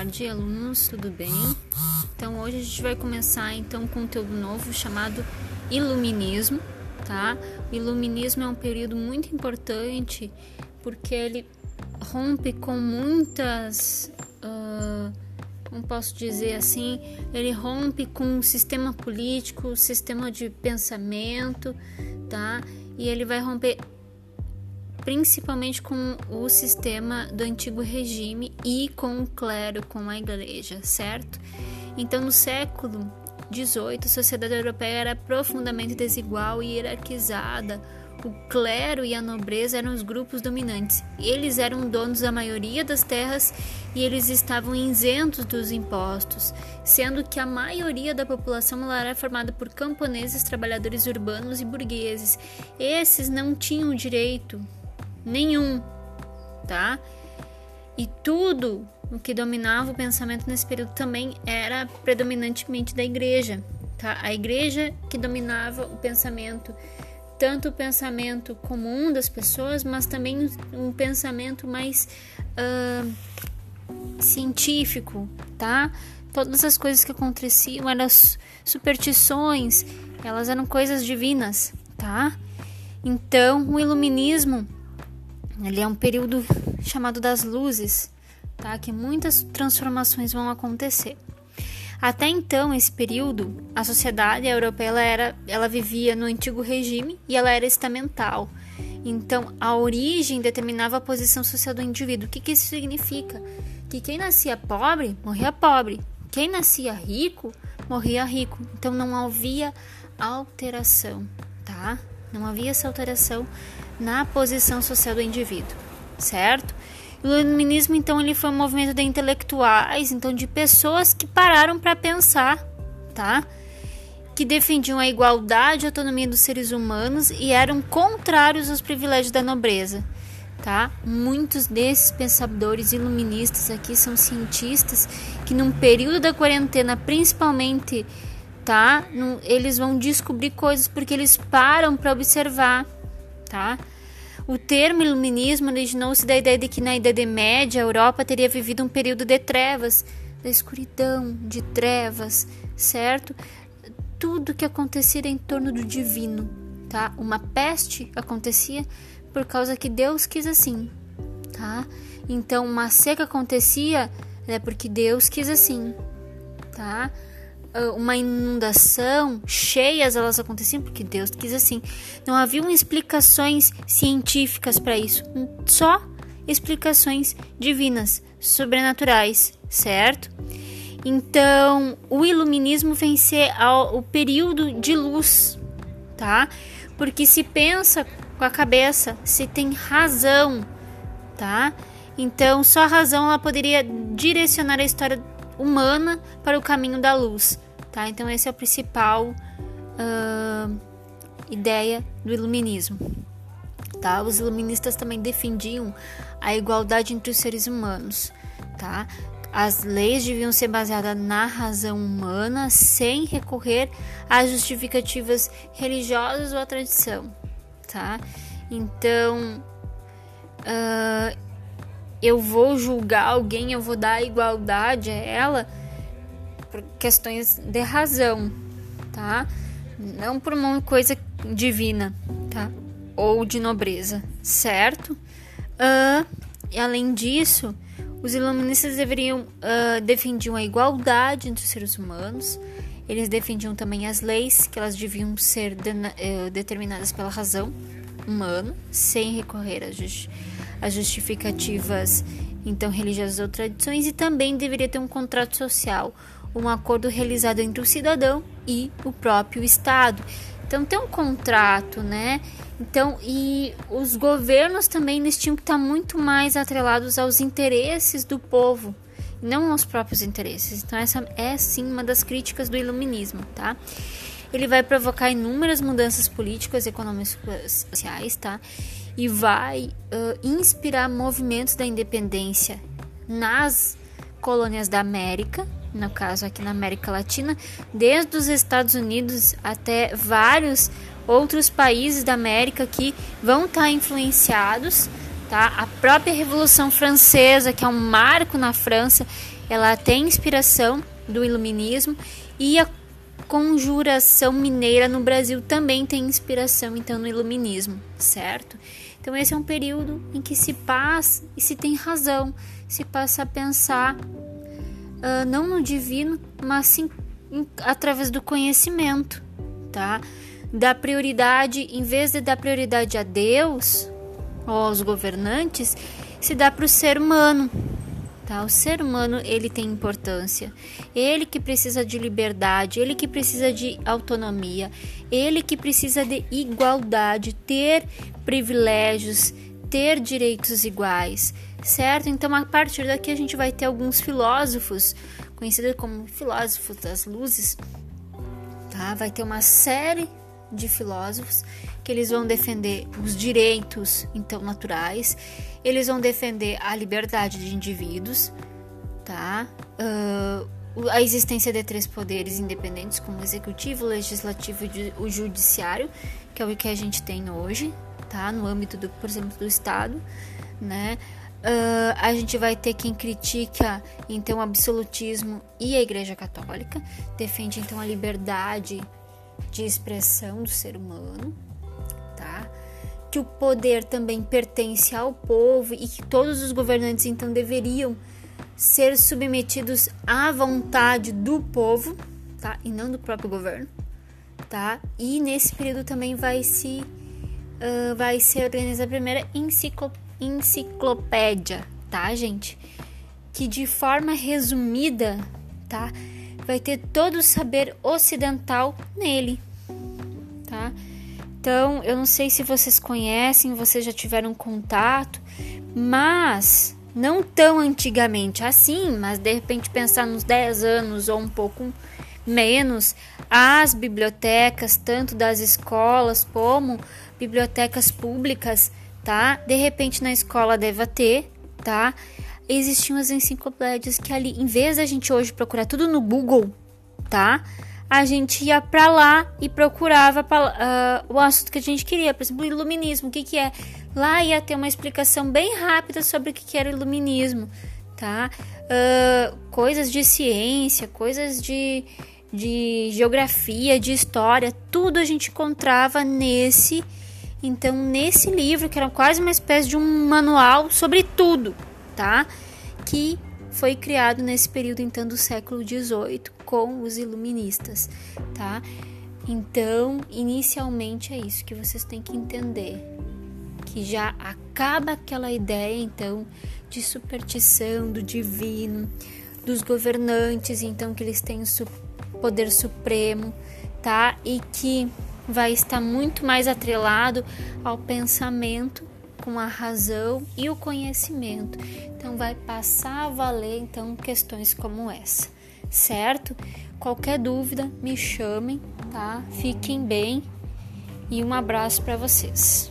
tarde, alunos, tudo bem? Então hoje a gente vai começar então um conteúdo novo chamado Iluminismo, tá? O Iluminismo é um período muito importante porque ele rompe com muitas, uh, como posso dizer assim, ele rompe com o sistema político, o sistema de pensamento, tá? E ele vai romper principalmente com o sistema do antigo regime e com o clero, com a igreja, certo? Então, no século XVIII, a sociedade europeia era profundamente desigual e hierarquizada. O clero e a nobreza eram os grupos dominantes. Eles eram donos da maioria das terras e eles estavam isentos dos impostos, sendo que a maioria da população era formada por camponeses, trabalhadores urbanos e burgueses. Esses não tinham direito nenhum, tá? E tudo o que dominava o pensamento nesse período também era predominantemente da igreja, tá? A igreja que dominava o pensamento, tanto o pensamento comum das pessoas, mas também um pensamento mais uh, científico, tá? Todas as coisas que aconteciam eram superstições, elas eram coisas divinas, tá? Então, o iluminismo ele é um período chamado das luzes, tá? Que muitas transformações vão acontecer. Até então, esse período, a sociedade europeia ela era, ela vivia no antigo regime e ela era estamental. Então, a origem determinava a posição social do indivíduo. O que, que isso significa? Que quem nascia pobre morria pobre, quem nascia rico morria rico. Então, não havia alteração, tá? Não havia essa alteração na posição social do indivíduo, certo? O iluminismo, então, ele foi um movimento de intelectuais, então de pessoas que pararam para pensar, tá? Que defendiam a igualdade e autonomia dos seres humanos e eram contrários aos privilégios da nobreza, tá? Muitos desses pensadores iluministas aqui são cientistas que num período da quarentena, principalmente, tá? Eles vão descobrir coisas porque eles param para observar tá? O termo iluminismo originou-se da ideia de que na Idade Média a Europa teria vivido um período de trevas, da escuridão, de trevas, certo? Tudo que acontecia em torno do divino, tá? Uma peste acontecia por causa que Deus quis assim, tá? Então uma seca acontecia é porque Deus quis assim, tá? Ah, uma inundação, cheias elas aconteciam porque Deus quis assim. Não haviam explicações científicas para isso, só explicações divinas, sobrenaturais, certo? Então, o iluminismo vem ser o período de luz, tá? Porque se pensa com a cabeça, se tem razão, tá? Então, só a razão ela poderia direcionar a história humana para o caminho da luz, tá? Então esse é o principal uh, ideia do iluminismo, tá? Os iluministas também defendiam a igualdade entre os seres humanos, tá? As leis deviam ser baseadas na razão humana, sem recorrer a justificativas religiosas ou à tradição, tá? Então, uh, eu vou julgar alguém, eu vou dar igualdade a ela por questões de razão, tá? Não por uma coisa divina, tá? Ou de nobreza, certo? Uh, e além disso, os iluministas deveriam uh, defendiam a igualdade entre os seres humanos. Eles defendiam também as leis, que elas deviam ser de, uh, determinadas pela razão humana, sem recorrer a justiça as justificativas então religiosas ou tradições e também deveria ter um contrato social, um acordo realizado entre o cidadão e o próprio Estado. Então tem um contrato, né? Então e os governos também eles tinham que estar muito mais atrelados aos interesses do povo, não aos próprios interesses. Então essa é sim uma das críticas do iluminismo, tá? Ele vai provocar inúmeras mudanças políticas, econômicas, sociais, tá? E vai uh, inspirar movimentos da independência nas colônias da América, no caso aqui na América Latina, desde os Estados Unidos até vários outros países da América que vão estar tá influenciados, tá? A própria Revolução Francesa, que é um marco na França, ela tem inspiração do iluminismo e a conjuração mineira no Brasil também tem inspiração então no iluminismo, certo? Então esse é um período em que se passa e se tem razão, se passa a pensar uh, não no divino, mas sim em, através do conhecimento, tá? Da prioridade, em vez de dar prioridade a Deus ou aos governantes, se dá para o ser humano, Tá? O ser humano ele tem importância. Ele que precisa de liberdade, ele que precisa de autonomia, ele que precisa de igualdade, ter privilégios, ter direitos iguais, certo? Então a partir daqui a gente vai ter alguns filósofos, conhecidos como filósofos das luzes, tá? Vai ter uma série de filósofos que eles vão defender os direitos então naturais, eles vão defender a liberdade de indivíduos, tá? Uh, a existência de três poderes independentes como o executivo, o legislativo e o judiciário, que é o que a gente tem hoje, tá? No âmbito do, por exemplo, do Estado, né? Uh, a gente vai ter quem critica então o absolutismo e a Igreja Católica, defende então a liberdade de expressão do ser humano, tá? Que o poder também pertence ao povo e que todos os governantes então deveriam ser submetidos à vontade do povo, tá? E não do próprio governo, tá? E nesse período também vai se uh, vai ser organizada a primeira enciclo, enciclopédia, tá, gente? Que de forma resumida, tá? Vai ter todo o saber ocidental nele, tá? Então, eu não sei se vocês conhecem, vocês já tiveram contato, mas não tão antigamente assim, mas de repente pensar nos 10 anos ou um pouco menos, as bibliotecas, tanto das escolas como bibliotecas públicas, tá? De repente na escola deva ter, tá? Existiam as enciclopédias que ali, em vez da gente hoje procurar tudo no Google, tá? A gente ia para lá e procurava pra, uh, o assunto que a gente queria, por exemplo, iluminismo, o que, que é? Lá ia ter uma explicação bem rápida sobre o que, que era iluminismo, tá? Uh, coisas de ciência, coisas de, de geografia, de história, tudo a gente encontrava nesse, então nesse livro que era quase uma espécie de um manual sobre tudo, tá? Que foi criado nesse período então do século XVIII com os iluministas, tá? Então, inicialmente é isso que vocês têm que entender, que já acaba aquela ideia então de superstição do divino, dos governantes, então que eles têm o poder supremo, tá? E que vai estar muito mais atrelado ao pensamento com a razão e o conhecimento. Então vai passar a valer então questões como essa, certo? Qualquer dúvida, me chamem, tá? Fiquem bem e um abraço para vocês.